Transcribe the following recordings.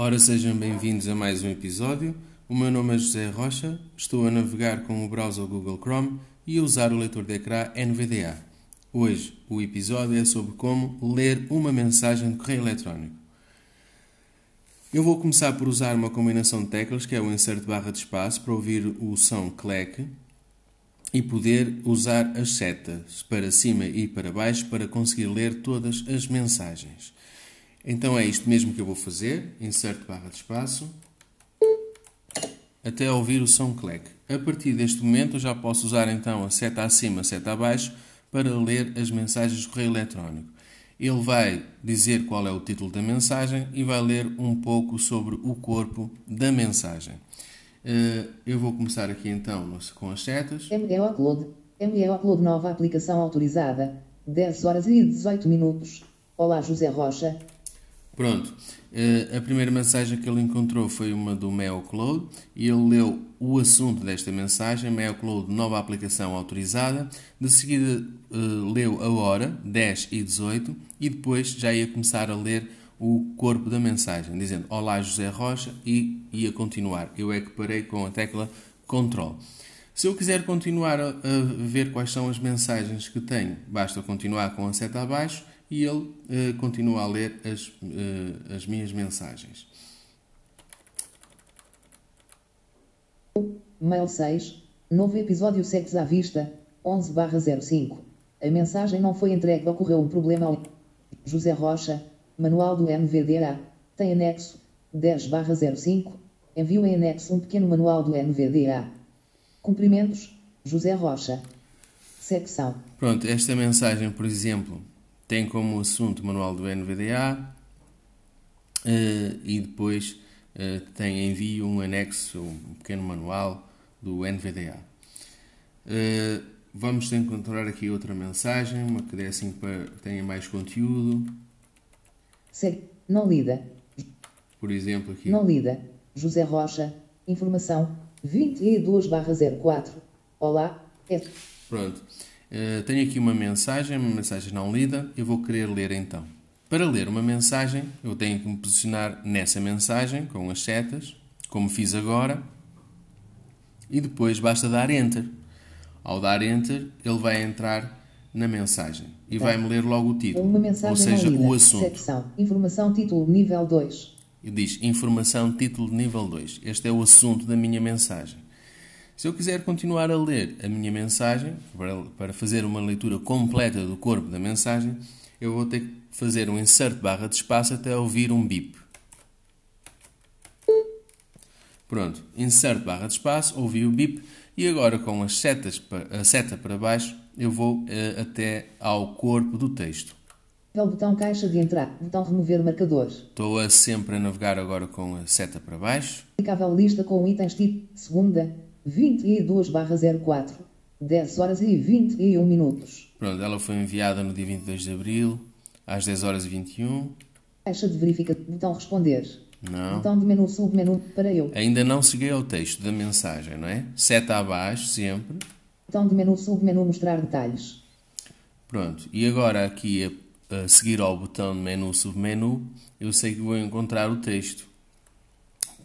Ora, sejam bem-vindos a mais um episódio. O meu nome é José Rocha, estou a navegar com o browser Google Chrome e a usar o leitor de ecrã NVDA. Hoje, o episódio é sobre como ler uma mensagem de correio eletrónico. Eu vou começar por usar uma combinação de teclas, que é o insert barra de espaço, para ouvir o som clack e poder usar as setas para cima e para baixo para conseguir ler todas as mensagens. Então é isto mesmo que eu vou fazer, insert barra de espaço, até ouvir o som clack. A partir deste momento eu já posso usar então a seta acima, a seta abaixo, para ler as mensagens do correio eletrónico. Ele vai dizer qual é o título da mensagem e vai ler um pouco sobre o corpo da mensagem. Eh, eu vou começar aqui então com as setas. ME Upload. ME Upload nova aplicação autorizada. 10 horas e 18 minutos. Olá José Rocha. Pronto. Eh, a primeira mensagem que ele encontrou foi uma do MeoCloud e ele leu o assunto desta mensagem, MeoCloud, nova aplicação autorizada. De seguida eh, leu a hora, 10 e 18, e depois já ia começar a ler o corpo da mensagem, dizendo Olá José Rocha e ia continuar. Eu é que parei com a tecla Control. Se eu quiser continuar a ver quais são as mensagens que tenho, basta continuar com a seta abaixo e ele uh, continua a ler as, uh, as minhas mensagens. Mail 6. Novo episódio Sexo à Vista, 11-05. A mensagem não foi entregue, ocorreu um problema ao José Rocha, Manual do NVDA, tem anexo 10-05. Envio em anexo um pequeno manual do NVDA. Cumprimentos, José Rocha. Secção. Pronto, esta mensagem, por exemplo, tem como assunto o manual do NVDA uh, e depois uh, tem envio um anexo, um pequeno manual do NVDA. Eh, vamos encontrar aqui outra mensagem, uma que dê assim para tenha mais conteúdo. Segue. Não lida. Por exemplo, aqui. Não lida. José Rocha. Informação. 22/04. Olá. É... Pronto. Uh, tenho aqui uma mensagem, uma mensagem não lida. Eu vou querer ler então. Para ler uma mensagem, eu tenho que me posicionar nessa mensagem com as setas, como fiz agora, e depois basta dar Enter. Ao dar Enter, ele vai entrar na mensagem e tá. vai-me ler logo o título, ou seja, o assunto. Secção. Informação título nível 2. E diz informação título nível 2. Este é o assunto da minha mensagem. Se eu quiser continuar a ler a minha mensagem, para fazer uma leitura completa do corpo da mensagem, eu vou ter que fazer um insert barra de espaço até ouvir um bip. Pronto, insert barra de espaço, ouvi o bip e agora com as setas, a seta para baixo eu vou uh, até ao corpo do texto. É o botão caixa de entrada, botão remover marcador. Estou a sempre a navegar agora com a seta para baixo. Clicável lista com itens tipo segunda, 22 04, 10 horas e 21 minutos. Pronto, ela foi enviada no dia 22 de Abril, às 10 horas e 21. Caixa de verificação, botão responder. Não. Botão de menu, submenu, para eu. Ainda não cheguei ao texto da mensagem, não é? Seta abaixo, sempre. Botão de menu, submenu, mostrar detalhes. Pronto. E agora aqui a, a seguir ao botão de menu, submenu, eu sei que vou encontrar o texto.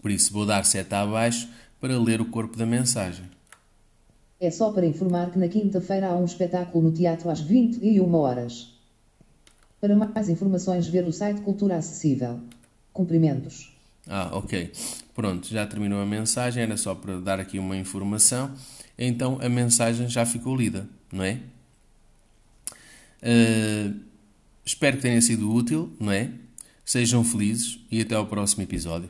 Por isso vou dar seta abaixo para ler o corpo da mensagem. É só para informar que na quinta-feira há um espetáculo no teatro às 21 horas. Para mais informações, ver o site Cultura Acessível. Cumprimentos. Ah, ok. Pronto, já terminou a mensagem, era só para dar aqui uma informação então a mensagem já ficou lida, não é? Uh, espero que tenha sido útil, não é? Sejam felizes e até ao próximo episódio.